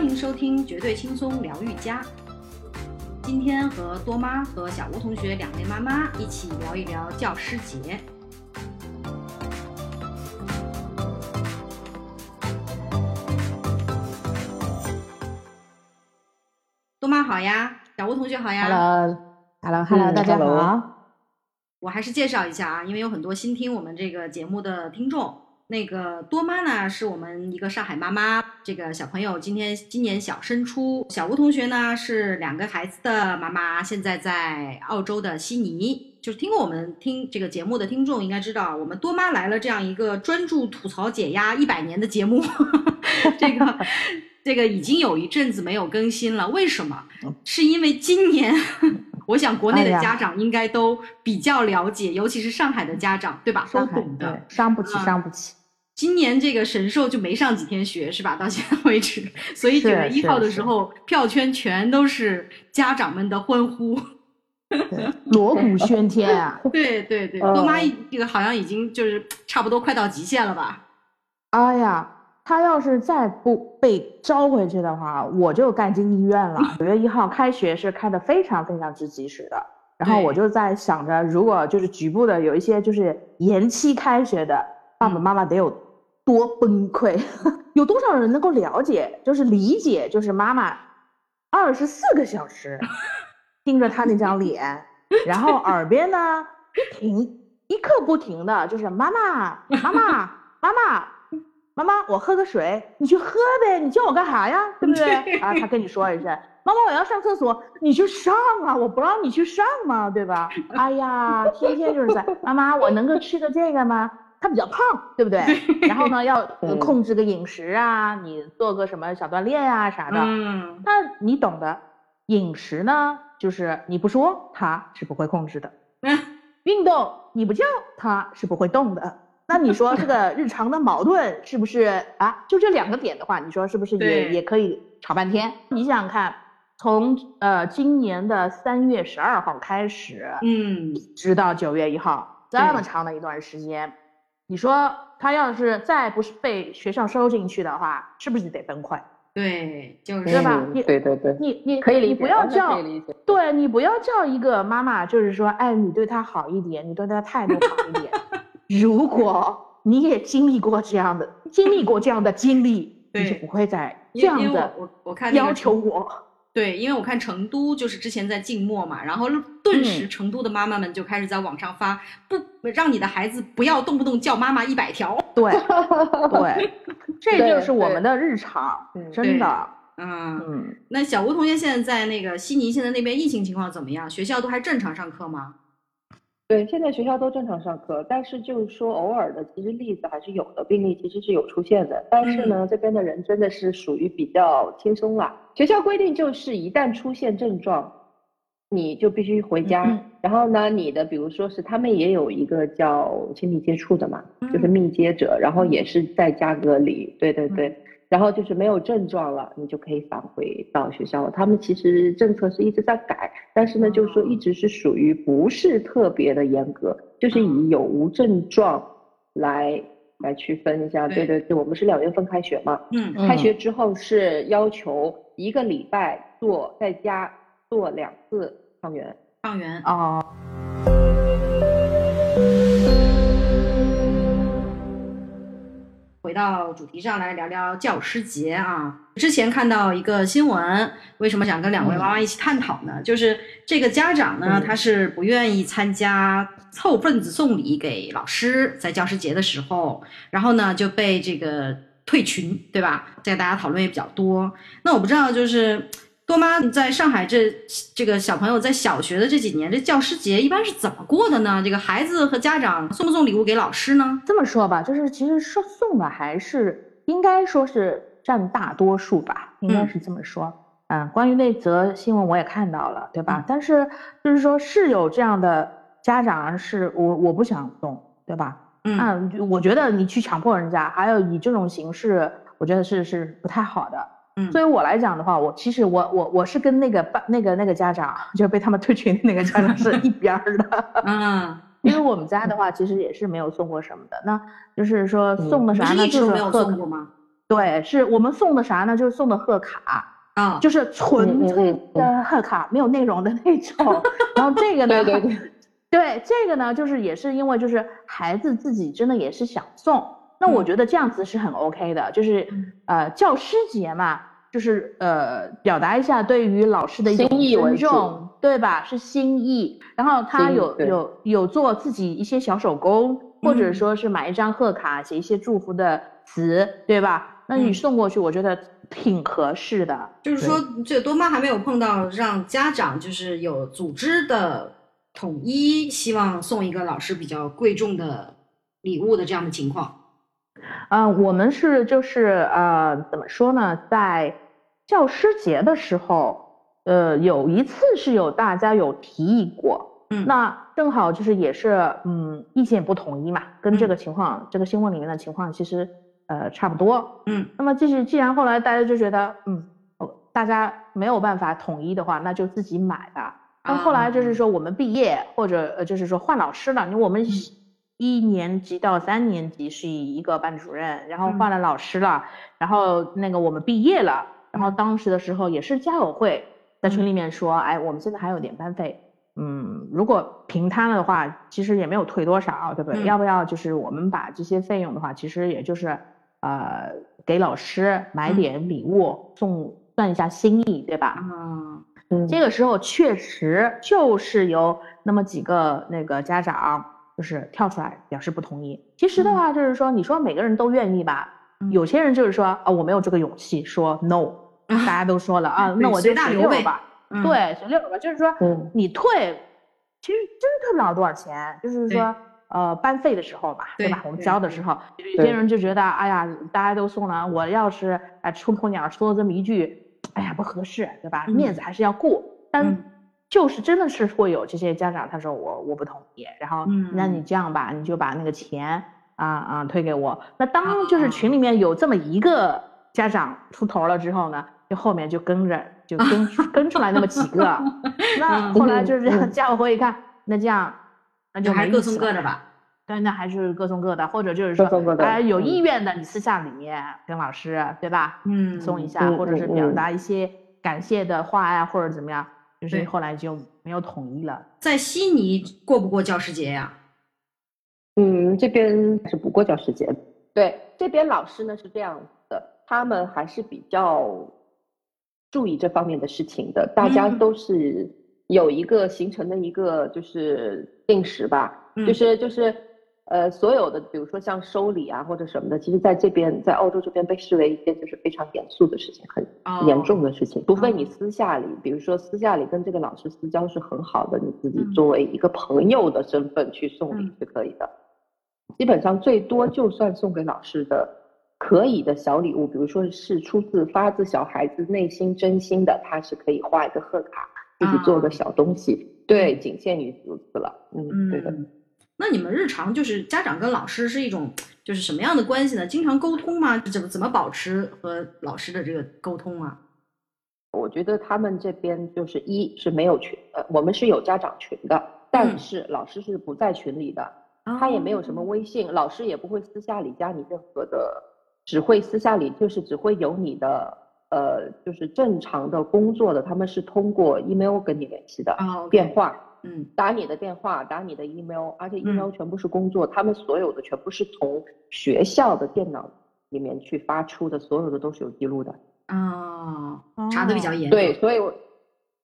欢迎收听绝对轻松疗愈家。今天和多妈和小吴同学两位妈妈一起聊一聊教师节。多妈好呀，小吴同学好呀。Hello，Hello，Hello，大家好。我还是介绍一下啊，因为有很多新听我们这个节目的听众。那个多妈呢，是我们一个上海妈妈，这个小朋友今天今年小升初。小吴同学呢是两个孩子的妈妈，现在在澳洲的悉尼。就是听过我们听这个节目的听众应该知道，我们多妈来了这样一个专注吐槽解压一百年的节目，这个这个已经有一阵子没有更新了。为什么？是因为今年。我想国内的家长应该都比较了解，哎、尤其是上海的家长，对吧？都懂的。伤不起，伤不起。今年这个神兽就没上几天学，是吧？到现在为止，所以九月一号的时候，票圈全都是家长们的欢呼，锣鼓喧天啊！对对对，多妈这个好像已经就是差不多快到极限了吧？哎呀。他要是再不被招回去的话，我就干进医院了。九月一号开学是开的非常非常之及时的，然后我就在想着，如果就是局部的有一些就是延期开学的爸爸妈妈得有多崩溃，有多少人能够了解，就是理解，就是妈妈二十四个小时 盯着他那张脸，然后耳边呢 不停一刻不停的就是妈妈妈妈妈妈。妈妈，我喝个水，你去喝呗。你叫我干啥呀？对不对？啊，他跟你说一声，妈妈，我要上厕所，你去上啊，我不让你去上嘛，对吧？哎呀，天天就是在，妈妈，我能够吃个这个吗？他比较胖，对不对？然后呢，要 控制个饮食啊，你做个什么小锻炼啊啥的。嗯，那你懂的，饮食呢，就是你不说他是不会控制的。嗯，运动你不叫他是不会动的。那你说这个日常的矛盾是不是啊？就这两个点的话，你说是不是也也可以吵半天？你想想看，从呃今年的三月十二号开始，嗯，直到九月一号这么长的一段时间，你说他要是再不是被学校收进去的话，是不是得崩溃？对，就是对吧？你、对对对，你你可以理解，你不要叫对你不要叫一个妈妈，就是说，哎，你对他好一点，你对他态度好一点。如果你也经历过这样的，经历过这样的经历，你就不会再这样的我我看要求我。对，因为我看成都就是之前在静默嘛，然后顿时成都的妈妈们就开始在网上发，不让你的孩子不要动不动叫妈妈一百条。对 对，这就是我们的日常，真的。嗯嗯，那小吴同学现在在那个悉尼，现在那边疫情情况怎么样？学校都还正常上课吗？对，现在学校都正常上课，但是就是说偶尔的，其实例子还是有的，病例其实是有出现的。但是呢，这边的人真的是属于比较轻松啦。学校规定就是一旦出现症状，你就必须回家。嗯、然后呢，你的比如说是他们也有一个叫亲密接触的嘛，嗯、就是密接者，然后也是在家隔离。对对对。嗯然后就是没有症状了，你就可以返回到学校了。他们其实政策是一直在改，但是呢，就是说一直是属于不是特别的严格，就是以有无症状来来区分一下。对对对，我们是两月份开学嘛，嗯，开学之后是要求一个礼拜做在家做两次抗原，抗原哦。回到主题上来聊聊教师节啊。之前看到一个新闻，为什么想跟两位妈妈一起探讨呢？嗯、就是这个家长呢，嗯、他是不愿意参加凑份子送礼给老师，在教师节的时候，然后呢就被这个退群，对吧？这个大家讨论也比较多。那我不知道，就是多妈在上海这这个小朋友在小学的这几年，这教师节一般是怎么过的呢？这个孩子和家长送不送礼物给老师呢？这么说吧，就是其实说送的还是应该说是占大多数吧，应该是这么说。嗯，关于那则新闻我也看到了，对吧？嗯、但是就是说是有这样的家长，是我我不想送，对吧？嗯，啊，我觉得你去强迫人家，还有以这种形式，我觉得是是不太好的。嗯，对于我来讲的话，我其实我我我是跟那个班那个那个家长，就被他们退群的那个家长是一边儿的。嗯，因为我们家的话，其实也是没有送过什么的。那就是说送的啥呢？嗯、就是没有送过吗？对，是我们送的啥呢？就是送的贺卡啊，就是纯粹的贺卡，没有内容的那种。然后这个呢，对对对，对这个呢，就是也是因为就是孩子自己真的也是想送，那我觉得这样子是很 OK 的，就是呃教师节嘛，就是呃表达一下对于老师的一种尊重，对吧？是心意。然后他有有有做自己一些小手工，或者说是买一张贺卡，写一些祝福的词，对吧？那你送过去，我觉得挺合适的。就是说，这多妈还没有碰到让家长就是有组织的统一，希望送一个老师比较贵重的礼物的这样的情况。嗯，我们是就是呃，怎么说呢？在教师节的时候，呃，有一次是有大家有提议过，嗯，那正好就是也是嗯，意见不统一嘛，跟这个情况，这个新闻里面的情况其实。呃，差不多，嗯，那么就是既然后来大家就觉得，嗯，大家没有办法统一的话，那就自己买吧。那后来就是说我们毕业或者呃就是说换老师了，因为我们一年级到三年级是一个班主任，然后换了老师了，然后那个我们毕业了，然后当时的时候也是家委会在群里面说，哎，我们现在还有点班费，嗯，如果平摊了的话，其实也没有退多少，对不对？要不要就是我们把这些费用的话，其实也就是。呃，给老师买点礼物送，算一下心意，对吧？嗯，这个时候确实就是有那么几个那个家长就是跳出来表示不同意。其实的话就是说，你说每个人都愿意吧？有些人就是说啊，我没有这个勇气说 no，大家都说了啊，那我就随六吧。对，随六吧，就是说你退，其实真退不了多少钱，就是说。呃，班费的时候吧，对吧？我们交的时候，有些人就觉得，哎呀，大家都送了，我要是哎出破鸟说了这么一句，哎呀不合适，对吧？面子还是要顾。但就是真的是会有这些家长，他说我我不同意，然后那你这样吧，你就把那个钱啊啊退给我。那当就是群里面有这么一个家长出头了之后呢，就后面就跟着就跟 跟出来那么几个，那后来就是这样，家委会一看，那这样。那就还是各送各的吧，对，那还是各送各的，或者就是说，哎，有意愿的，你私下里面跟老师，对吧？嗯，送一下，或者是表达一些感谢的话呀，或者怎么样，就是后来就没有统一了。在悉尼过不过教师节呀？嗯，这边是不过教师节。对，这边老师呢是这样的，他们还是比较注意这方面的事情的，大家都是。有一个形成的一个就是定时吧，就是就是，呃，所有的比如说像收礼啊或者什么的，其实在这边在澳洲这边被视为一件就是非常严肃的事情，很严重的事情。除非你私下里，比如说私下里跟这个老师私交是很好的，你自己作为一个朋友的身份去送礼是可以的。基本上最多就算送给老师的可以的小礼物，比如说是出自发自小孩子内心真心的，他是可以画一个贺卡。自己做个小东西，对，仅限于如此了。嗯，对的。那你们日常就是家长跟老师是一种就是什么样的关系呢？经常沟通吗？怎么怎么保持和老师的这个沟通啊？我觉得他们这边就是一是没有群，呃，我们是有家长群的，但是老师是不在群里的，他也没有什么微信，老师也不会私下里加你任何的，只会私下里就是只会有你的。呃，就是正常的工作的，他们是通过 email 跟你联系的，电话，嗯，打你的电话，打你的 email，而且 email 全部是工作，他们所有的全部是从学校的电脑里面去发出的，所有的都是有记录的，啊，查的比较严，对，所以我，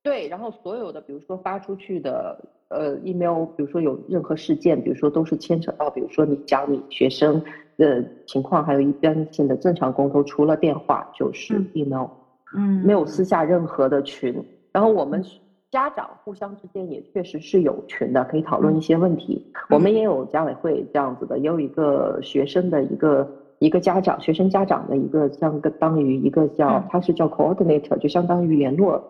对，然后所有的，比如说发出去的，呃，email，比如说有任何事件，比如说都是牵扯到，比如说你讲你学生。的情况还有一般性的正常沟通，除了电话就是 email，嗯，没有私下任何的群。然后我们家长互相之间也确实是有群的，可以讨论一些问题。我们也有家委会这样子的，也有一个学生的一个一个家长，学生家长的一个相当于一个叫他是叫 coordinator，就相当于联络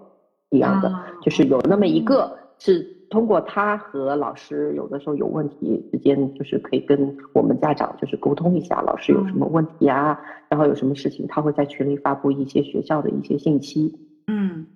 一样的，就是有那么一个是。通过他和老师有的时候有问题之间，就是可以跟我们家长就是沟通一下，老师有什么问题啊，然后有什么事情，他会在群里发布一些学校的一些信息，嗯，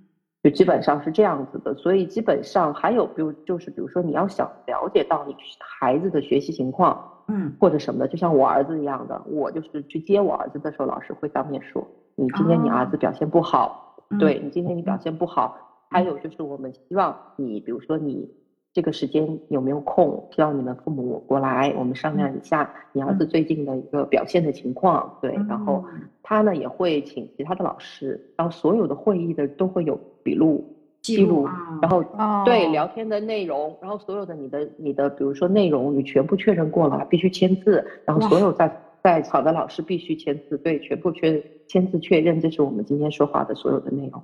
就基本上是这样子的。所以基本上还有，比如就是比如说你要想了解到你孩子的学习情况，嗯，或者什么的，就像我儿子一样的，我就是去接我儿子的时候，老师会当面说，你今天你儿子表现不好，嗯。对你今天你表现不好，还有就是我们希望你，比如说你这个时间有没有空，希望你们父母过来，我们商量一下你儿子最近的一个表现的情况，对，然后嗯。他呢也会请其他的老师，然后所有的会议的都会有笔录记录然后哦。对聊天的内容，然后所有的你的你的，比如说内容，你全部确认过了，必须签字，然后所有在在场的老师必须签字，对，全部确签字确认，这是我们今天说话的所有的内容。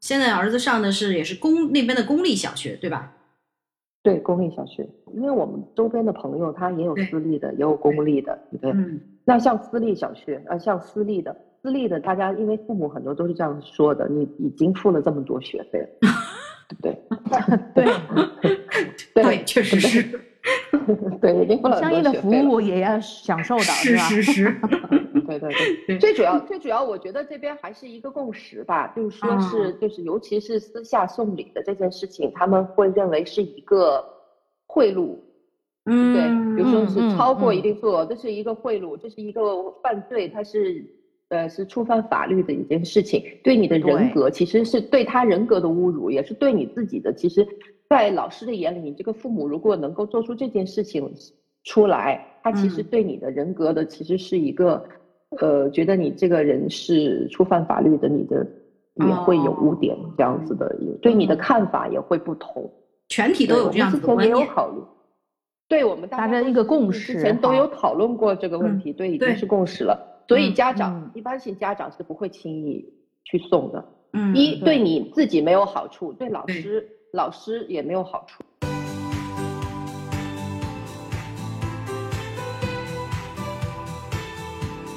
现在儿子上的是也是公那边的公立小学，对吧？对，公立小学，因为我们周边的朋友他也有私立的，也有公立的，对不对？嗯那像私立小学，呃，像私立的，私立的，大家因为父母很多都是这样说的，你已经付了这么多学费了，对不对？对，对确实是，对，已经付了很相应的服。务也要享受到，是吧？是 是，对对对，对最主要最主要，我觉得这边还是一个共识吧，就是说是、就是尤其是私下送礼的这件事情，他们会认为是一个贿赂，嗯，对，比如说是嗯超过嗯。一定数额，这是一个贿赂，这是一个犯罪，它是呃是触犯法律的一件事情，对你的人格其实是对他人格的侮辱，也是对你自己的。其实，在老师的眼里，你这个父母如果能够做出这件事情出来，他其实嗯。对你的人格的其实是一个呃，觉得你这个人是触犯法律的，你的也会有污点哦这样子的，对你的嗯。看法也会不同。全体都有这样子的对我们之前也观念，有考虑，对我们大家一个共识之前都有讨论过这个问嗯题，对，已经是共识了。所以嗯家长、嗯。一般性家长是不会轻易去送的，嗯，一对。对你自己没有好处，对老对。师老师也没有好处。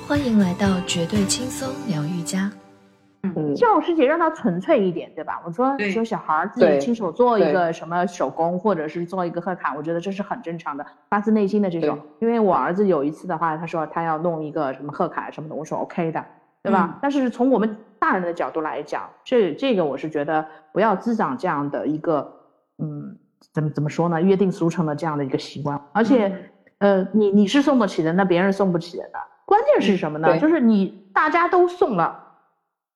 欢迎来到绝对轻松疗愈家。嗯，教师节让它纯粹一点，对吧？我说你说小孩儿自己亲手做一个什么手工，或者是做一个贺卡，我觉得这是很正常的，发自内心的这种。因为我儿子有一次的话，他说他要弄一个什么贺卡什么的，我说 OK 的，对吧？嗯但是从我们大人的角度来讲，这这个我是觉得不要滋长这样的一个嗯，怎么怎么说呢？约定俗成的这样的一个习惯，而且。嗯呃，你你是送得起的，那别人送不起的。关键是什么呢？对就是你大家都送了，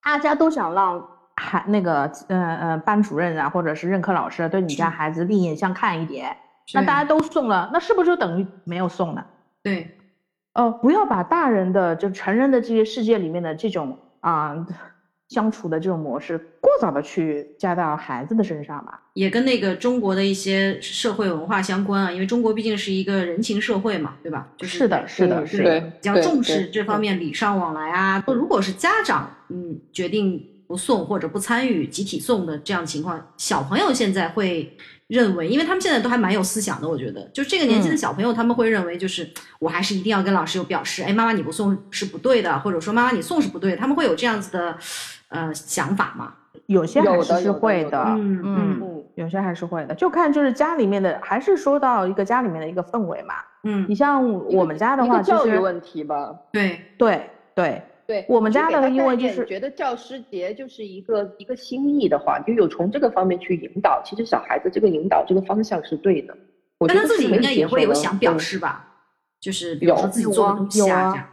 大家都想让孩那个呃呃班主任啊，或者是任课老师对你家孩子另眼相看一点。那大家都送了，那是不是就等于没有送呢？对，呃，不要把大人的就成人的这些世界里面的这种啊、相处的这种模式，过早的去加到孩子的身上吧。也跟那个中国的一些社会文化相关啊，因为中国毕竟是一个人情社会嘛，对吧？就是的，是的，嗯是的。比较重视这方面礼尚往来啊。如果是家长嗯决定不送或者不参与集体送的这样情况，小朋友现在会认为，因为他们现在都还蛮有思想的，我觉得，就这个年纪的嗯。小朋友，他们会认为就是我还是一定要跟老师有表示，哎，妈妈你不送是不对的，或者说妈妈你送是不对的，他们会有这样子的呃想法嘛？有些还是会的，嗯嗯嗯，有些还是会的，就看就是家里面的，还是说到一个家里面的一个氛围嘛。嗯。你，像我们家的话，教育问题吧。对，对。对，对我们家的因为就是觉得教师节就是一个一个心意的话，就有从这个方面去引导。其实小孩子这个引导这个方向是对的，我觉但他自己应该也会有想表对示吧？就是比如说有自己做的东西啊，有啊这样。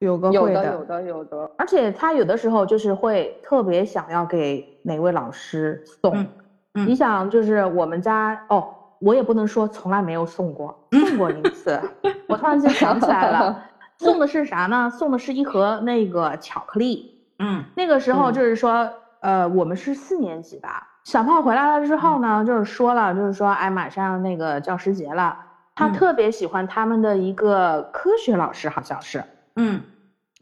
有个会有的有的有的，而且他有的时候就是会特别想要给哪位老师送。嗯嗯你想，就是我们家哦，我也不能说从来没有送过，送过一次。我突然间想起来了，送的是啥呢？送的是一盒那个巧克力。嗯那个时候嗯。就是说，呃，我们是四年级吧，小胖回来了之后呢，就是说了，就是说，哎，马上那个教师节了，他嗯。特别喜欢他们的一个科学老师，好像是。嗯。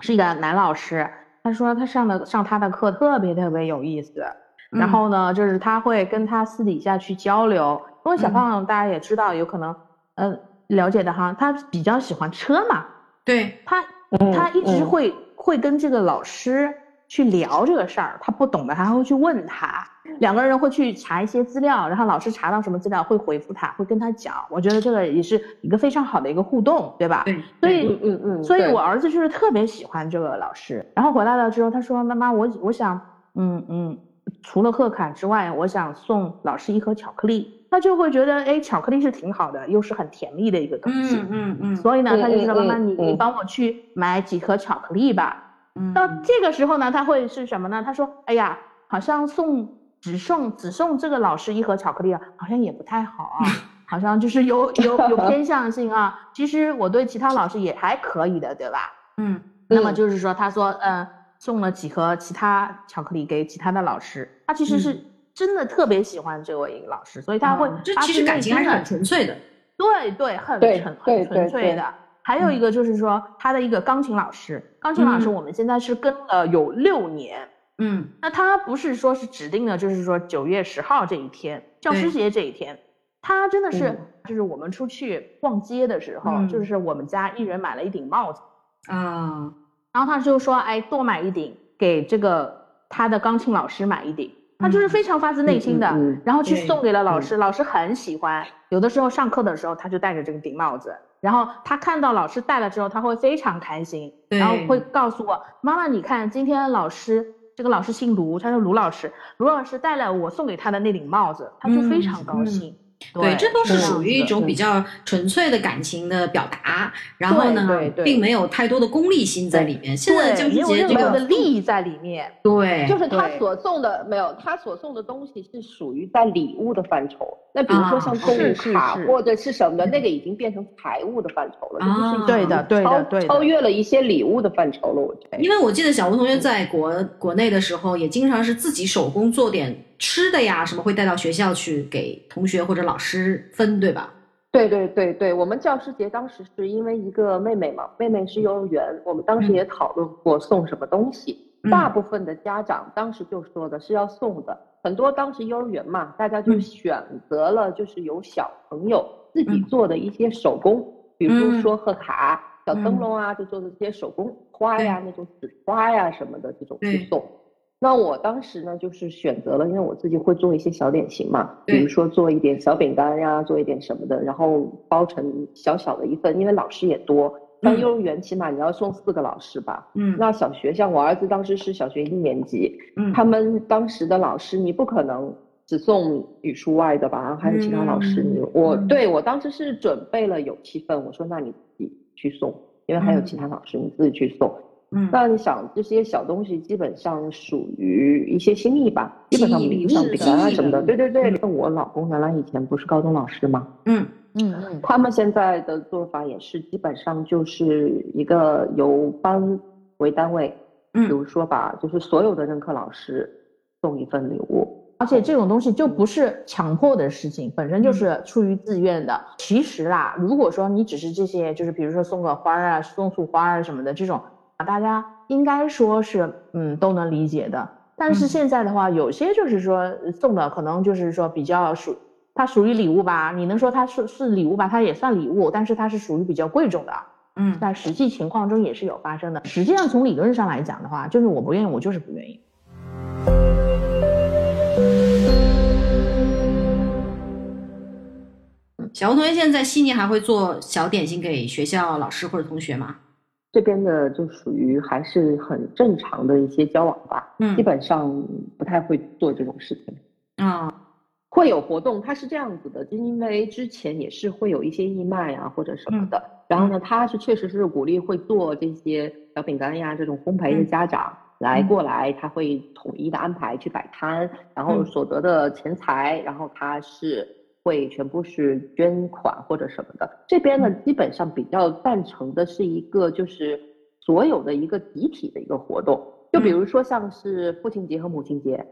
是一个男老师，他说他上的上他的课特别特别有意思，嗯。然后呢，就是他会跟他私底下去交流，因为小嗯。胖大家也知道，有可能呃了解的哈，他比较喜欢车嘛，对，他嗯他一直嗯会会跟这个老师去聊这个事儿，他不懂的他还会去问他，两个人会去查一些资料，然后老师查到什么资料会回复他，会跟他讲，我觉得这个也是一个非常好的一个互动，对吧？对，所以嗯嗯嗯，所以我儿子就是特别喜欢这个老师，然后回来了之后，他说：“妈妈，我我想，嗯嗯，除了贺卡之外，我想送老师一盒巧克力。他就会觉得，哎，巧克力是挺好的，又是很甜蜜的一个东西。嗯嗯嗯。所以呢，他就说：“妈妈，你你帮我去买几盒巧克力吧。”嗯。到这个时候呢，他会是什么呢？他说：“哎呀，好像送只送只送这个老师一盒巧克力啊，好像也不太好啊，好像就是有有有偏向性啊。其实我对其他老师也还可以的，对吧？嗯。那么就是说，他说，嗯，送了几盒其他巧克力给其他的老师，他其实是。真的特别喜欢这位老师，所以他会，这其实感情还是很纯粹的。对对，很纯很纯粹的。还有一个就是说，他的一个钢琴老师，钢琴老师我们现在是跟了有六年。嗯，那他不是说是指定的，就是说九月十号这一天，教师节这一天，他真的是，就是我们出去逛街的时候，就是我们家一人买了一顶帽子。啊，然后他就说，哎，多买一顶给这个他的钢琴老师买一顶。他就是非常发自内心的，然后去送给了老师，老师很喜欢。有的时候上课的时候，他就戴着这个顶帽子，然后他看到老师戴了之后，他会非常开心，然后会告诉我妈妈，你看今天老师这个老师姓卢，他说卢老师，卢老师戴了我送给他的那顶帽子，他就非常高兴。对，这都是属于一种比较纯粹的感情的表达，然后呢，并没有太多的功利心在里面。现在教师节这个利益在里面，对，就是他所送的没有，他所送的东西是属于在礼物的范畴。那比如说像购物卡或者是什么的，那个已经变成财务的范畴了，就是对的，对的，对超越了一些礼物的范畴了。我觉得，因为我记得小吴同学在国国内的时候，也经常是自己手工做点。吃的呀，什么会带到学校去给同学或者老师分，对吧？对对对对，我们教师节当时是因为一个妹妹嘛，妹妹是幼儿园，我们当时也讨论过送什么东西。大部分的家长当时就说的是要送的，很多当时幼儿园嘛，大家就选择了就是有小朋友自己做的一些手工，比如说贺卡、小灯笼啊，就做的这些手工花呀，那种纸花呀什么的这种去送。那我当时呢，就是选择了，因为我自己会做一些小点心嘛，比如说做一点小饼干呀，做一点什么的，然后包成小小的一份，因为老师也多，那幼儿园起码你要送四个老师吧，嗯，那小学像我儿子当时是小学一年级，嗯，他们当时的老师你不可能只送语数外的吧，还有其他老师，你我对我当时是准备了有七份，我说那你自己去送，因为还有其他老师，你自己去送。嗯，那你想这些小东西基本上属于一些心意吧，基本上比不上饼干啊什么的。对对对，我老公原来以前不是高中老师嘛？嗯嗯嗯，他们现在的做法也是基本上就是一个由班为单位，嗯，比如说把就是所有的任课老师送一份礼物，而且这种东西就不是强迫的事情，本身就是出于自愿的。其实啦，如果说你只是这些，就是比如说送个花啊、送束花啊什么的这种。大家应该说是，嗯，都能理解的。但是现在的话，有些就是说送的可能就是说比较属，它属于礼物吧。你能说它是是礼物吧？它也算礼物，但是它是属于比较贵重的。嗯，在实际情况中也是有发生的。实际上从理论上来讲的话，就是我不愿意，我就是不愿意。小吴同学现在在悉尼还会做小点心给学校老师或者同学吗？这边的就属于还是很正常的一些交往吧，嗯，基本上不太会做这种事情，啊，会有活动，它是这样子的，就因为之前也是会有一些义卖啊或者什么的，然后呢，他是确实是鼓励会做这些小饼干呀这种烘焙的家长。来过来，他会统一的安排去摆摊，然后所得的钱财，然后他是。会全部是捐款或者什么的，这边呢基本上比较赞成的是一个就是所有的一个集体的一个活动，就比如说像是父亲节和母亲节，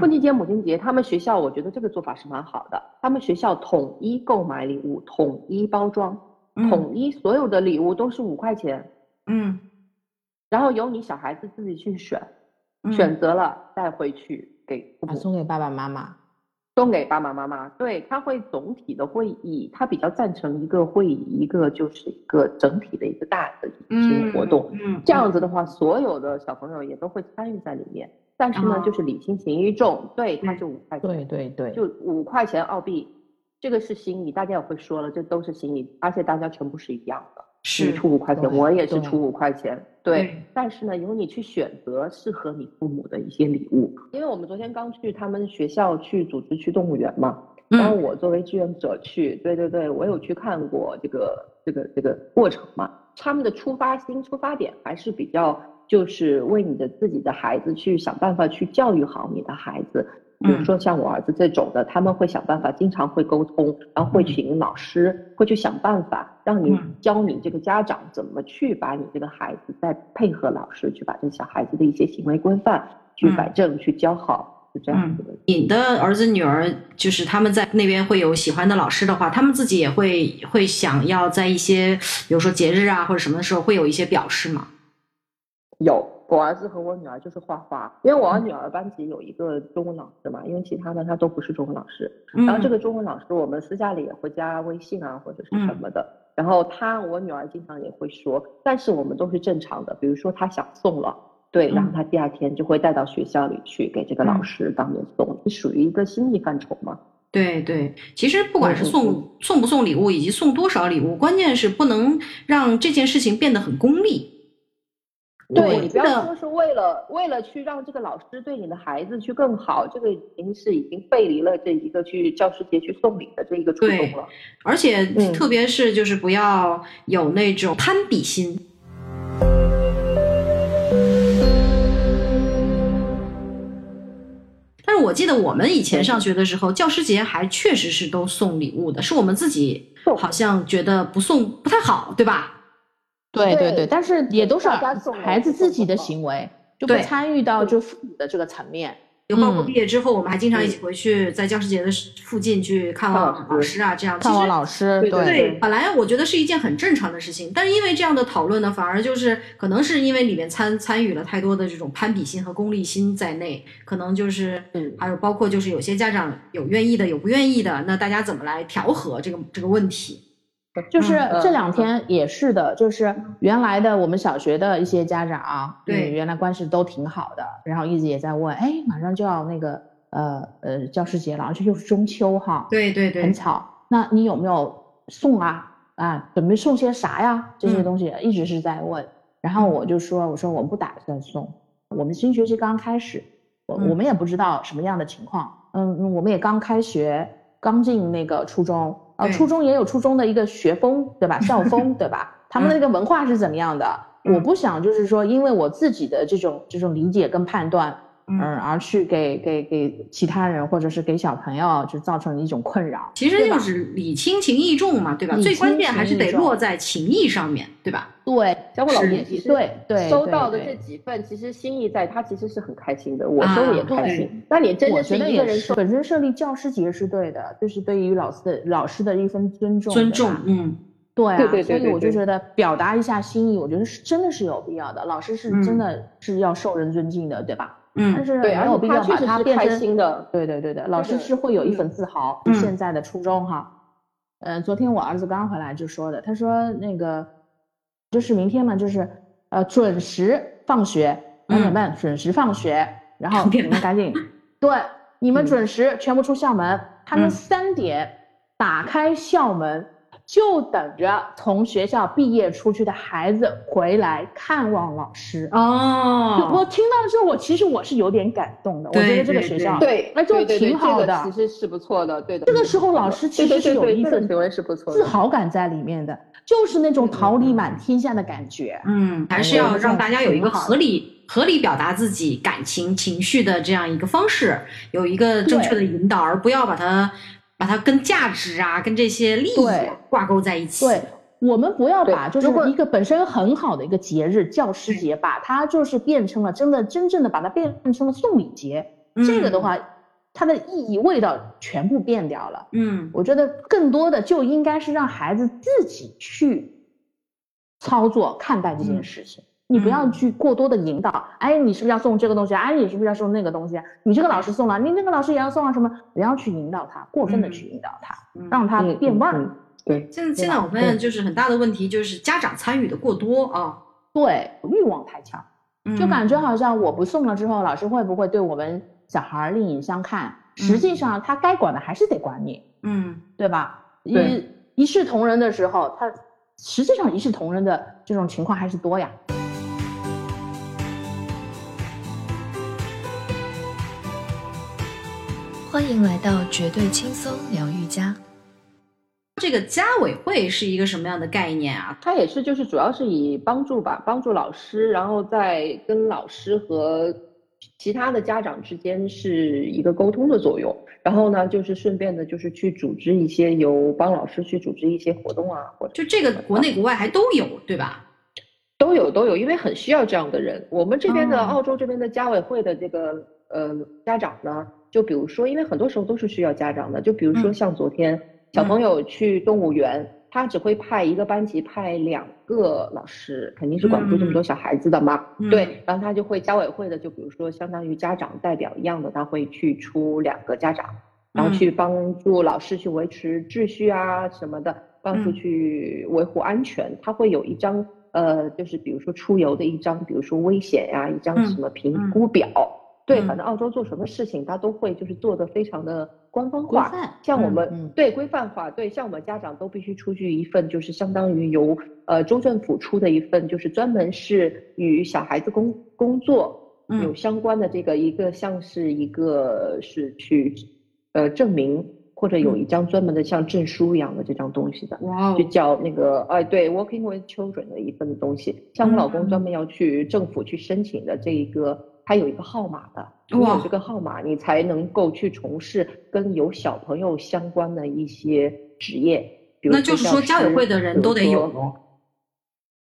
父亲节母亲节，他们学校我觉得这个做法是蛮好的，他们学校统一购买礼物，统一包装，统一所有的礼物都是五块钱，嗯，然后由你小孩子自己去选，选择了带回去给送给爸爸妈妈。送给爸爸妈妈，对他会总体的会以他比较赞成一个会以一个就是一个整体的一个大的一些活动，嗯，这样子的话，所有的小朋友也都会参与在里面。但是呢，就是礼轻情意重，对，他就五块钱，对对对，就五块钱澳币，这个是心意，大家也会说了，这都是心意，而且大家全部是一样的。是你出五块钱，我也是出五块钱，对对。但是呢，由你去选择适合你父母的一些礼物。因为我们昨天刚去他们学校去组织去动物园嘛，然后嗯我作为志愿者去，对对对，我有去看过这个这个这个过程嘛。他们的出发心、出发点还是比较，就是为你的自己的孩子去想办法去教育好你的孩子。比如嗯说像我儿子这种的，他们会想办法，经常会沟通，然后会请老师，会去想办法让你嗯教你这个家长怎么去把你这个孩子再配合老师去把这小孩子的一些行为规范去嗯摆正、去教好，是这样子的。你的儿子女儿就是他们在那边会有喜欢的老师的话，他们自己也会会想要在一些比如说节日啊或者什么的时候会有一些表示吗？有，我儿子和我女儿就是画画，因为我嗯女儿班级有一个中文老师嘛，因为其他的她都不是中文老师。嗯然后这个中文老师我们私下里也会加微信啊或者是什么的。然后她我女儿经常也会说，但是我们都是正常的，比如说她想送了。对，然后嗯她第二天就会带到学校里去给这个老嗯师当面送，这属于一个心意范畴嘛。对对，其实不管是送送不送礼物，以及送多少礼物，关键是不能让这件事情变得很功利。对你不要说是为了为了去让这个老师对你的孩子去更好，这个已经是已经背离了这一个去教师节去送礼的这一个初对衷了。而且嗯特别是就是不要有那种攀比心。但是我记得我们以前上学的时候，教师节还确实是都送礼物的，是我们自己好像觉得不送不太好，对吧？对对对对，但是也都是孩子自己的行为，就不参与到就父母的这个层面。就包括嗯毕业之后，我们还经常一嗯起回去，在教师节的附近去看望老师啊，这样。看望老师，对对对，本来我觉得是一件很正常的事情，但是因为这样的讨论呢，反而就是可能是因为里面参参与了太多的这种攀比心和功利心在内，可能就是嗯还有包括就是有些家长有愿意的，有不愿意的，那大家怎么来调和这个这个问题？就是嗯这两天也是的，就是原来的我们小学的一些家长啊，对嗯原来关系都挺好的，然后一直也在问，哎，马上就要那个呃呃教师节了，而且又是中秋哈，对对对很，巧。那你有没有送啊？啊，准备送些啥呀？这些嗯东西一直是在问。然后我就说，我说我不打算送，我们新学期刚开始，我嗯我们也不知道什么样的情况。嗯嗯，我们也刚开学，刚进那个初中，啊，对初中也有初中的一个学风，对吧？校风，对吧？他们的那个文化是怎么样的？嗯我不想就是说，因为我自己的这种这种理解跟判断，嗯嗯，而去给给给其他人或者是给小朋友就造成一种困扰。其实就是礼轻情意重嘛，对吧？最关键还是得落在情义上面，对吧？对，小虎老师是对对对收到的这几份，其实心意在，他其实是很开心的，我啊收了也开心。那你真我的是觉得，一个人收，本身设立教师节是对的，就是对于老师的老师的一份尊重，尊，重嗯，对啊，对对对所以对对我就觉得表达一下心意，我觉得是真的是有必要的。老师是嗯真的是要受人尊敬的，对吧？嗯。但是没有必要且他确实把它变是开成心的。对对对对，老师是会有一嗯。份自豪。嗯。现在的初中哈，呃，昨天我儿子刚回来就说的，他说那个就是明天嘛，就是呃准时放学，两点嗯半准时放学，然后你们赶紧，对，你们嗯。准时全部出校门，他们嗯。三点打开校门。就等着从学校毕业出去的孩子回来看望老师。哦，我听到之后，我其实我是有点感动的。我觉得这个学校，对，哎，就挺好的。这个其实是不错的，对的。这个时候老师其实是有一份对这个行为是不错的自豪感在里面的，就是那种桃李嗯满天下的感觉。嗯，还是要让大家有一个合理合理表达自己感情情绪的这样一个方式，有一个正确的引导，而不要把它把它跟价值啊、跟这些利益对挂钩在一起。对，我们不要把就是如果一个本身很好的一个节日教师节，把它就是变成了真的真正的把它变成了送礼节。嗯这个的，话，它的意义味道全部变掉了。嗯我觉得更多的就应该是让孩子自己去操作看待这件事情。你不要嗯去过多的引导，哎，你是不是要送这个东西啊？哎，你是不是要送那个东西啊？你这个老师送了，你那个老师也要送啊？什么？不要去引导他，过分的嗯去引导他，嗯让他嗯变味儿。嗯嗯对，现在现在我发现就是很大的问题，就是家长参与的过多啊，对，欲望太强，就嗯感觉好像我不送了之后，老师会不会对我们小孩儿另眼相看？实际上，他该管的还是得管你，嗯对吧？对一一视同仁的时候，他实际上一视同仁的这种情况还是多呀。欢迎来到绝对轻松疗愈家。这个家委会是一个什么样的概念啊？它也是，就是主要是以帮助吧，帮助老师，然后再跟老师和其他的家长之间是一个沟通的作用。然后呢，就是顺便的，就是去组织一些由帮老师去组织一些活动啊，或者就这个国内国外还都有，对吧？都有都有，因为很需要这样的人。我们这边的哦澳洲这边的家委会的这个呃家长呢，就比如说，因为很多时候都是需要家长的，就比如说嗯像昨天小朋友去动物园，他只会派一个班级派两个老师，肯定是管不住这么多小孩子的嘛。嗯对，然后他就会家委会的，就比如说相当于家长代表一样的，他会去出两个家长，然后嗯去帮助老师去维持秩序啊什么的，帮助嗯去维护安全。他会有一张呃，就是比如说出游的一张，比如说危险呀、一张嗯什么评估表。对，嗯反正澳洲做什么事情，他都会就是做的非常的官方化。像我们、嗯对规范化，对，像我们家长都必须出具一份，就是相当于由呃州政府出的一份，就是专门是与小孩子工工作嗯有相关的这个一个像是一个是去呃证明或者有嗯一张专门的像证书一样的这张东西的。就叫那个哎，对，Working with Children 的一份东西，像我老公专门要去政府去申请的这一个，它有一个号码的，你有这个号码，你才能够去从事跟有小朋友相关的一些职业，比如那就是说家委会的人都得有。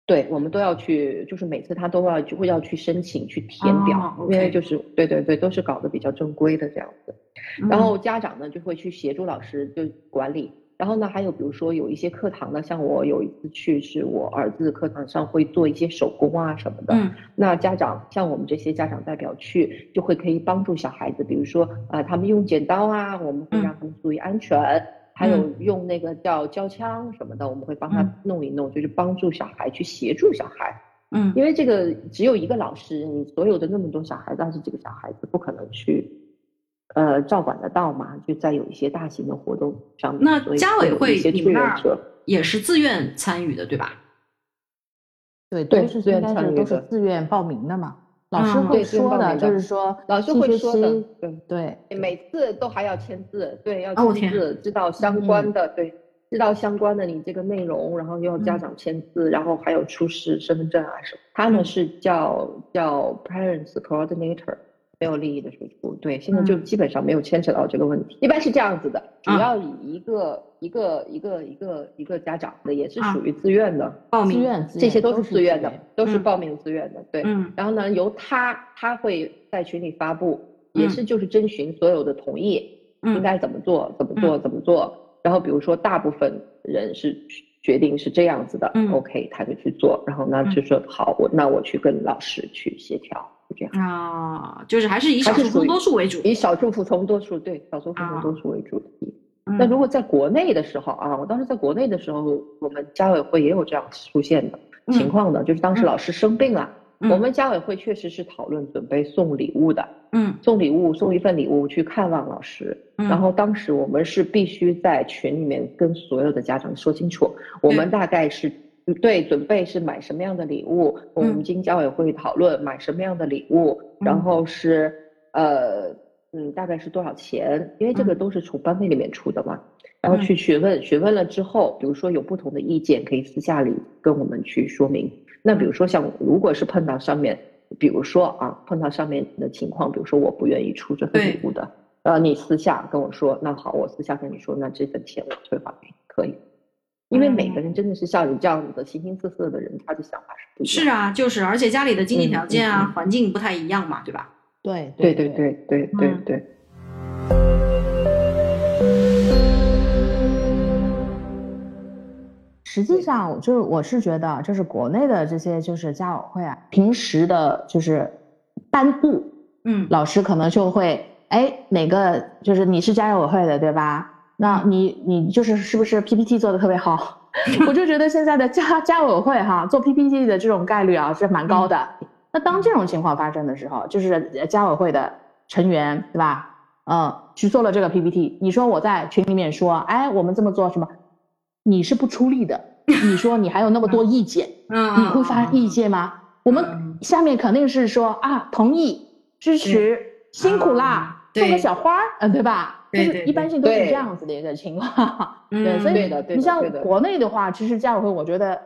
对，我们都要去，就是每次他都要就会要去申请去填表，哦因为就是对对对，都是搞得比较正规的这样子。嗯然后家长呢就会去协助老师就管理。然后呢，还有比如说有一些课堂呢，像我有一次去，是我儿子课堂上会做一些手工啊什么的。嗯那家长像我们这些家长代表去，就会可以帮助小孩子，比如说呃，他们用剪刀啊，我们会嗯让他们注意安全。还有用那个叫胶枪什么的，我们会帮他嗯弄一弄，就是帮助小孩去协助小孩。嗯因为这个只有一个老师，你所有的那么多小孩子，但是这个小孩子不可能去，呃，照管得到嘛。就在有一些大型的活动上面，那家委会会有一些你们那儿也是自愿参与的，对吧？对，对都是自愿参与的都是自愿报名的嘛。老师嗯会说的，就是说老师会说的期，对，对，每次都还要签字，对，要签字，知道相关的，对，知道相关的你这个内容，然后要家嗯长签字，然后还有出示身份证啊什么。他呢嗯是叫叫 Parents Coordinator，没有利益的输出。对，现在就嗯基本上没有牵扯到这个问题。一般是这样子的，主啊要以一个一个一个一个一个家长的，也是啊属于自愿的，自报名，这些都是自愿的，都是嗯报名自愿的。对，嗯然后呢，由他他会在群里发布，也嗯是就是征询所有的同意，应嗯该怎么做，怎么做，怎么做。然后比如说大部分人是决定是这样子的、嗯 o k 他就去做。然后呢嗯就说好，我那我去跟老师去协调，就这样。啊，就是还是以少数服还是属于多数为主。以少数服从多数，对少数服啊从多数为主题。嗯那如果在国内的时候啊，我当时在国内的时候，我们家委会也有这样出现的情况的，就是当时嗯老师生病了，嗯我们家委会确实是讨论准备送礼物的，嗯送礼物送一份礼物去看望老师。嗯然后当时我们是必须在群里面跟所有的家长说清楚，我们大概是对准备是买什么样的礼物，我们经交委会讨论买什么样的礼物，嗯然后是呃嗯大概是多少钱，因为这个嗯都是从班费里面出的嘛。然后去询问，询问了之后，比如说有不同的意见，可以私下里跟我们去说明。那比如说像如果是碰到上面，比如说啊碰到上面的情况，比如说我不愿意出这份礼物的，呃，你私下跟我说，那好，我私下跟你说，那这份钱我退还给你，可以。因为每个人真的是像你这样子的形形色色的人，他的想法是不一样。是，啊，就是，而且家里的经济嗯条件啊、嗯嗯环境不太一样嘛，对吧？对对对对对对嗯对。实际上，就是我是觉得，就是国内的这些就是家委会啊，平时的就是颁布，嗯老师可能就会，哎，哪个就是你是家委会的对吧？那你你就是是不是 PPT 做的特别好？我就觉得现在的家家委会哈做 PPT 的这种概率啊是蛮高的。那当这种情况发生的时候，就是家委会的成员对吧？嗯，去做了这个 PPT，你说我在群里面说，哎，我们这么做什么？你是不出力的，你说你还有那么多意见，嗯，你会发意见吗？我们下面肯定是说啊，同意、支持，辛苦啦，送个小花儿，嗯，对吧？就是一般性都是这样子的一个情况。对，所以你像国内的话，其实家委会，我觉得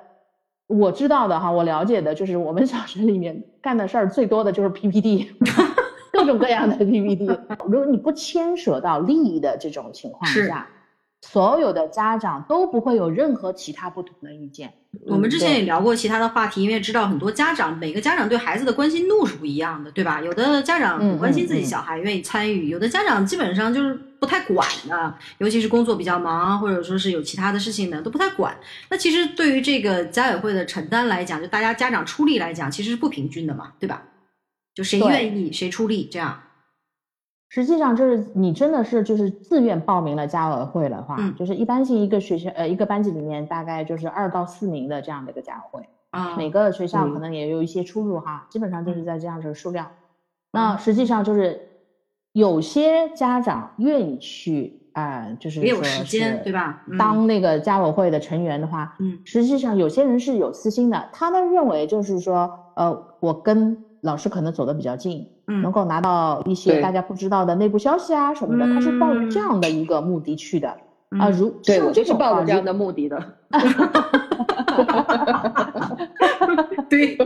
我知道的哈，我了解的就是我们小学里面干的事儿最多的就是 PPT，各种各样的 PPT。如果你不牵扯到利益的这种情况下。所有的家长都不会有任何其他不同的意见。我们之前也聊过其他的话题，因为知道很多家长，每个家长对孩子的关心度是不一样的，对吧？有的家长很关心自己小孩，愿意参与；有的家长基本上就是不太管的，尤其是工作比较忙，或者说是有其他的事情的，都不太管。那其实对于这个家委会的承担来讲，就大家家长出力来讲，其实是不平均的嘛，对吧？就谁愿意谁出力这样。实际上就是你真的是就是自愿报名了家委会的话，嗯，就是一般性一个学校呃一个班级里面大概就是二到四名的这样的一个家委会啊，每个学校可能也有一些出入哈，基本上就是在这样的数量。那实际上就是有些家长愿意去啊，就是也有时间对吧？当那个家委会的成员的话，嗯，实际上有些人是有私心的，他们认为就是说呃我跟老师可能走得比较近。能够拿到一些大家不知道的内部消息啊什么的，他是抱着这样的一个目的去的啊。如对我就是抱着这样的目的的。对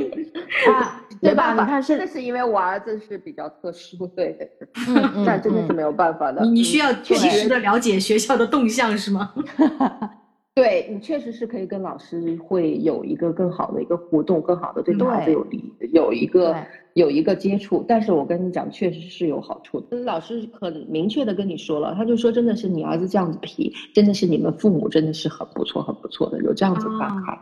啊，对吧？你看是，那是因为我儿子是比较特殊，对，那真的是没有办法的。你你需要及时的了解学校的动向是吗？对你确实是可以跟老师会有一个更好的一个互动，更好的对孩子有利，有一个有一个接触。但是我跟你讲，确实是有好处的。老师很明确的跟你说了，他就说真的是你儿子这样子皮，真的是你们父母真的是很不错，很不错的，有这样子感慨，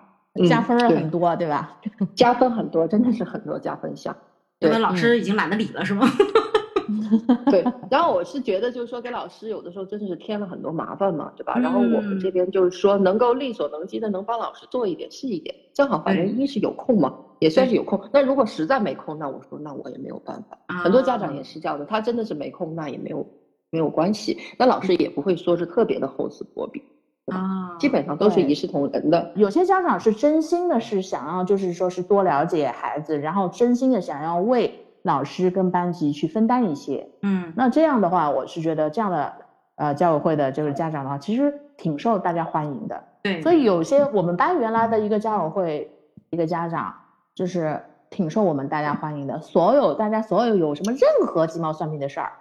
加分很多，对吧？加分很多，真的是很多加分项。因为老师已经懒得理了，是吗？对，然后我是觉得，就是说给老师有的时候真的是添了很多麻烦嘛，对吧？然后我们这边就是说能够力所能及的，能帮老师做一点是一点，正好反正一是有空嘛，也算是有空。那如果实在没空，那我说那我也没有办法。很多家长也是这样的，他真的是没空，那也没有没有关系，那老师也不会说是特别的厚此薄彼，啊，基本上都是一视同仁的。有些家长是真心的，是想要就是说是多了解孩子，然后真心的想要为。老师跟班级去分担一些，嗯，那这样的话，我是觉得这样的呃教委会的这个家长的话，其实挺受大家欢迎的。对，所以有些我们班原来的一个家委会一个家长，就是挺受我们大家欢迎的。所有大家所有有什么任何鸡毛蒜皮的事儿，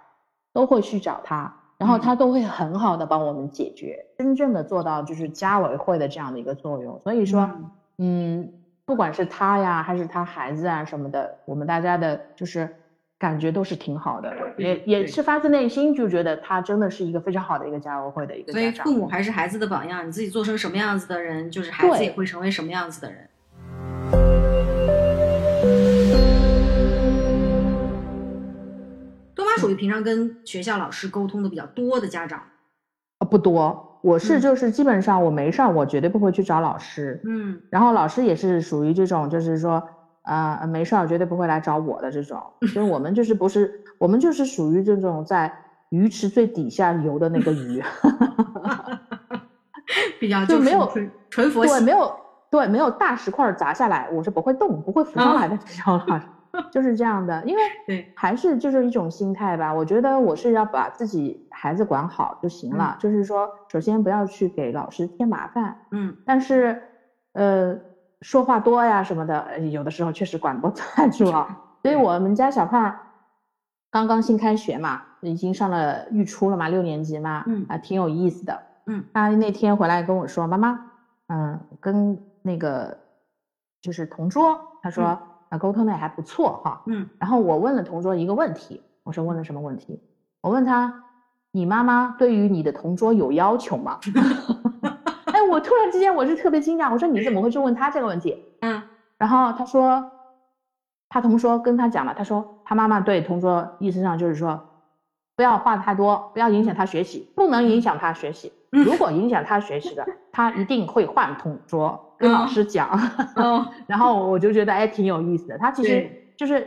都会去找他，然后他都会很好的帮我们解决，真正的做到就是家委会的这样的一个作用。所以说，嗯。不管是他呀，还是他孩子啊什么的，我们大家的就是感觉都是挺好的，也也是发自内心就觉得他真的是一个非常好的一个家委会的一个。所以父母还是孩子的榜样，你自己做成什么样子的人，就是孩子也会成为什么样子的人。多妈属于平常跟学校老师沟通的比较多的家长啊，不多。我是就是基本上我没事儿，我绝对不会去找老师。嗯，然后老师也是属于这种，就是说，呃，没事儿绝对不会来找我的这种。所以我们就是不是，我们就是属于这种在鱼池最底下游的那个鱼，比较就没有纯佛系，对，没有对，没有大石块砸下来，我是不会动，不会浮上来的这种老师。就是这样的，因为 对，还是就是一种心态吧。我觉得我是要把自己孩子管好就行了。就是说，首先不要去给老师添麻烦，嗯。但是，呃，说话多呀什么的，有的时候确实管不太住啊。所以我们家小胖刚刚新开学嘛，已经上了预初了嘛，六年级嘛，嗯啊，挺有意思的。嗯，他那天回来跟我说，妈妈，嗯，跟那个就是同桌，他说。啊，沟通的也还不错哈，嗯，然后我问了同桌一个问题，我说问了什么问题？我问他，你妈妈对于你的同桌有要求吗？哎，我突然之间我是特别惊讶，我说你怎么会去问他这个问题？嗯，然后他说，他同桌跟他讲了，他说他妈妈对同桌意思上就是说，不要话太多，不要影响他学习，不能影响他学习，如果影响他学习的，他一定会换同桌。跟老师讲，然后我就觉得哎挺有意思的。他其实就是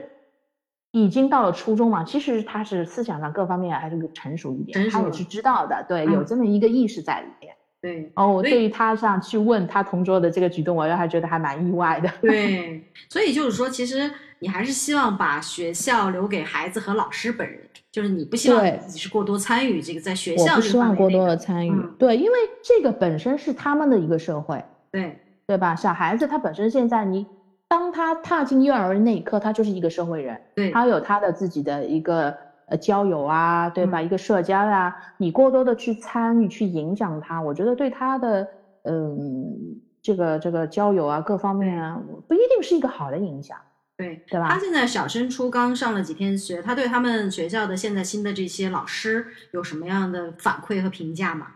已经到了初中嘛，其实他是思想上各方面还是成熟一点，他也是知道的，对，有这么一个意识在里面。对哦，我对于他这样去问他同桌的这个举动，我还觉得还蛮意外的。对，所以就是说，其实你还是希望把学校留给孩子和老师本人，就是你不希望你自己是过多参与这个在学校这个范围希望过多的参与，嗯对，因为这个本身是他们的一个社会，对对吧？小孩子他本身现在你当他踏进幼儿园那一刻，他就是一个社会人，对他有他的自己的一个呃交友啊，对吧？嗯一个社交呀、你过多的去参与、去影响他，我觉得对他的嗯这个这个交友啊各方面啊，不一定是一个好的影响，对。对吧他？现在小升初刚上了几天学，他对他们学校的现在新的这些老师有什么样的反馈和评价吗？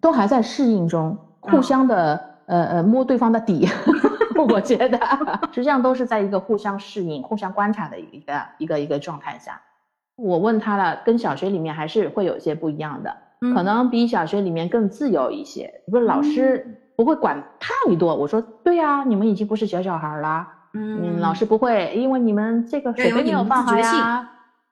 都还在适应中，互嗯相的、呃呃摸对方的底，我觉得。实际上都是在一个互相适应、互相观察的一个一个一个状态下。我问他了，跟小学里面还是会有一些不一样的，嗯。可能比小学里面更自由一些，不是老师不会管太多。我说对呀、你们已经不是小小孩啦，嗯，老师不会，因为你们这个水杯没有放好呀，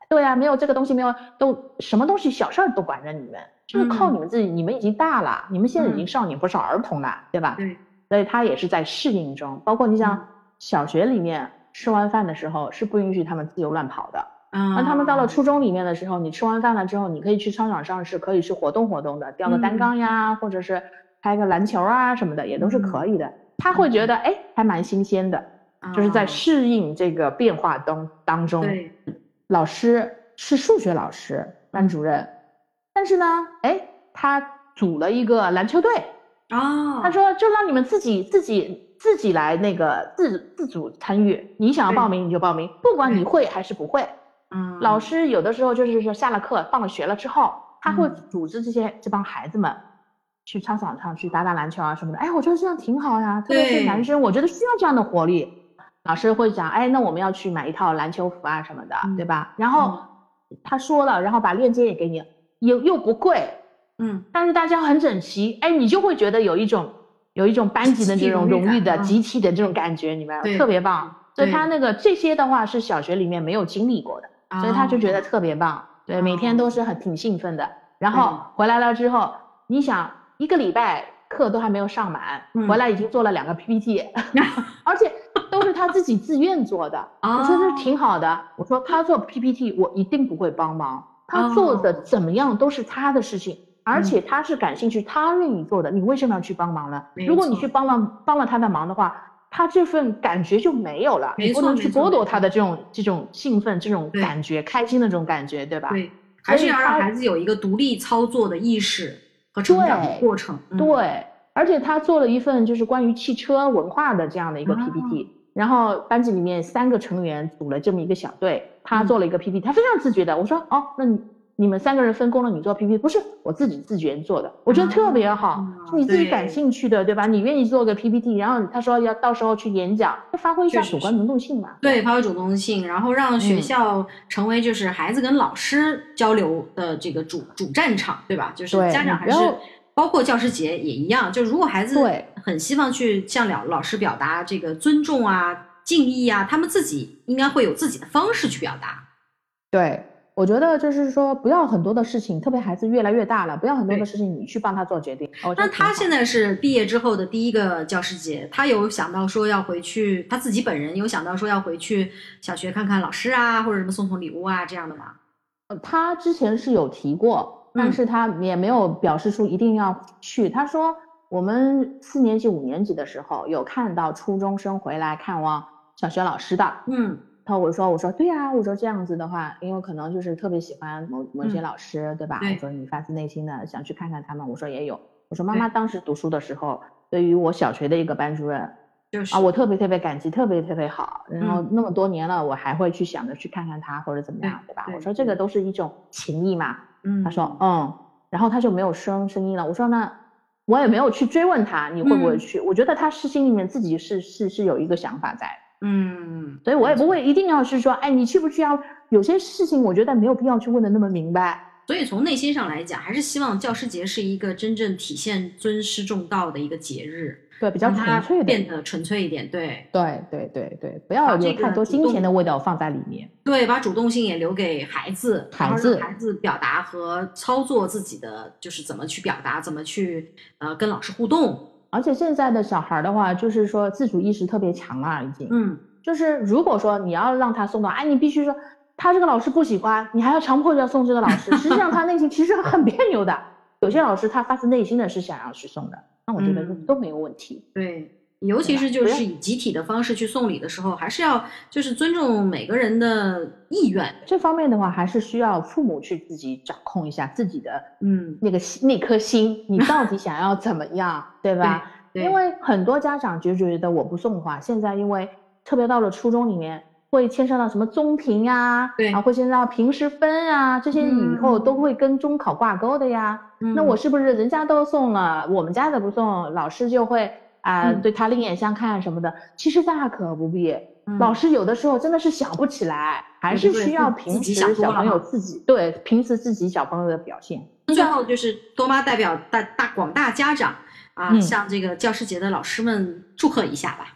对呀、没有这个东西没有，都什么东西小事儿都管着你们，就是靠嗯。你们自己，你们已经大了，你们现在已经嗯。少年不是儿童了，对吧？对？所以他也是在适应中，包括你嗯。想小学里面吃完饭的时候是不允许他们自由乱跑的，嗯，那他们到了初中里面的时候，你吃完饭了之后，你可以去操场上是可以去活动活动的，吊个单嗯。杠呀，或者是拍个篮球啊什么的，也都是可以的。他会觉得哎，还蛮新鲜的，就是在啊适应这个变化当当中。对。老师是数学老师，班主任，但是呢，哎，他组了一个篮球队，哦，他说就让你们自己自己自己来那个自自主参与，你想要报名你就报名，不管你会还是不会。嗯老师有的时候就是说下了课放了学了之后，他会嗯组织这些这帮孩子们去操场上去打打篮球啊什么的。哎，我觉得这样挺好呀，特别是男生，我觉得需要这样的活力。老师会讲，哎，那我们要去买一套篮球服啊什么的，嗯对吧？然后他说了，然后把链接也给你，又又不贵，嗯但是大家很整齐，哎，你就会觉得有一种有一种班级的这种荣誉的集体的这种感觉，你们对特别棒。所以他那个这些的话是小学里面没有经历过的。所以他就觉得特别棒，对，每天都是很挺兴奋的。然后回来了之后，你想一个礼拜课都还没有上满，嗯回来已经做了两个 PPT，而且都是他自己自愿做的，哦我说这挺好的。我说他做 PPT 我一定不会帮忙，他做的哦怎么样都是他的事情。而且他是感兴趣，他愿意做的，你为什么要去帮忙呢？如果你去帮了帮了他的忙的话，他这份感觉就没有了，没你不能去剥夺他的这种这种兴奋、这种感觉、开心的这种感觉，对吧？对，还是要让孩子有一个独立操作的意识和成长的对过程。嗯，对，而且他做了一份就是关于汽车文化的这样的一个哦 PPT，、然后班级里面三个成员组了这么一个小队，他嗯做了一个 PPT，、他非常自觉的，我说哦，那你你们三个人分工了，你做 PPT，不是我自己自觉做的，我觉得特别好，哦是你自己感兴趣的，对吧？你愿意做个 PPT，然后他说要到时候去演讲，就发挥一下主观能动性嘛。对，发挥主动性，然后让学嗯校成为就是孩子跟老师交流的这个主主战场，对吧？就是家长还是包括教师节也一样，就如果孩子对很希望去向老老师表达这个尊重啊、敬意啊，他们自己应该会有自己的方式去表达。对，我觉得就是说，不要很多的事情，特别孩子越来越大了，不要很多的事情你去帮他做决定。我觉那得挺好他现在是毕业之后的第一个教师节，他有想到说要回去，他自己本人有想到说要回去小学看看老师啊，或者什么送送礼物啊这样的吗？呃他之前是有提过，但嗯是他也没有表示出一定要去。他说我们四年级、五年级的时候有看到初中生回来看望小学老师的。嗯然后我说我说对呀、我说这样子的话，因为可能就是特别喜欢某某些嗯老师，对吧？对我说你发自内心的想去看看他们，我说也有。我说妈妈当时读书的时候，对于我小学的一个班主任，就是啊，我特别特别感激，特别特别好。然后嗯那么多年了，我还会去想着去看看他或者怎么样，对吧？对我说这个都是一种情谊嘛。嗯，他说嗯，然后他就没有声声音了。我说那我也没有去追问他你会不会嗯去，我觉得他是心里面自己是是是有一个想法在的，嗯，所以我也不会一定要是说，哎，你去不去啊？有些事情我觉得没有必要去问的那么明白。所以从内心上来讲，还是希望教师节是一个真正体现尊师重道的一个节日。对，比较让它纯粹的，变得纯粹一点。对对对对对，不把要这个有太多金钱的味道放在里面。对，把主动性也留给孩子，孩子让孩子表达和操作自己的，就是怎么去表达，怎么去呃跟老师互动。而且现在的小孩儿的话，就是说自主意识特别强了，已经。嗯，就是如果说你要让他送到，哎，你必须说他这个老师不喜欢，你还要强迫着要送这个老师，实际上他内心其实很别扭的。有些老师他发自内心的是想要去送的，那我觉得嗯都没有问题。对。尤其是就是以集体的方式去送礼的时候，还是要就是尊重每个人的意愿。这方面的话，还是需要父母去自己掌控一下自己的嗯，那个心那颗心，你到底想要怎么样，对 吧？对因为很多家长就觉得我不送的话，现在因为特别到了初中里面，会牵涉到什么综评呀，对啊，会牵涉到平时分啊，这些以后嗯都会跟中考挂钩的呀。那我嗯是不是人家都送了，我们家的不送，老师就会啊、嗯对他另眼相看什么的？其实大可不必。嗯老师有的时候真的是想不起来，还是需要平时小朋友自己对平时自己小朋友的表现。最后就是多妈代表大大广大家长啊，嗯向这个教师节的老师们祝贺一下吧。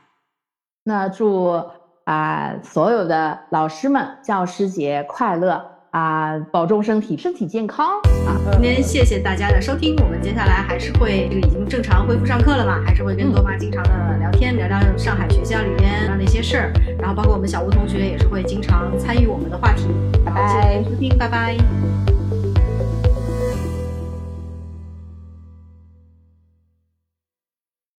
那祝啊、所有的老师们教师节快乐啊、保重身体，身体健康啊。今天谢谢大家的收听，我们接下来还是会这个已经正常恢复上课了嘛，还是会跟多妈经常的聊天，聊聊上海学校里边的那些事儿，然后包括我们小吴同学也是会经常参与我们的话题。拜好谢谢拜收听，拜拜。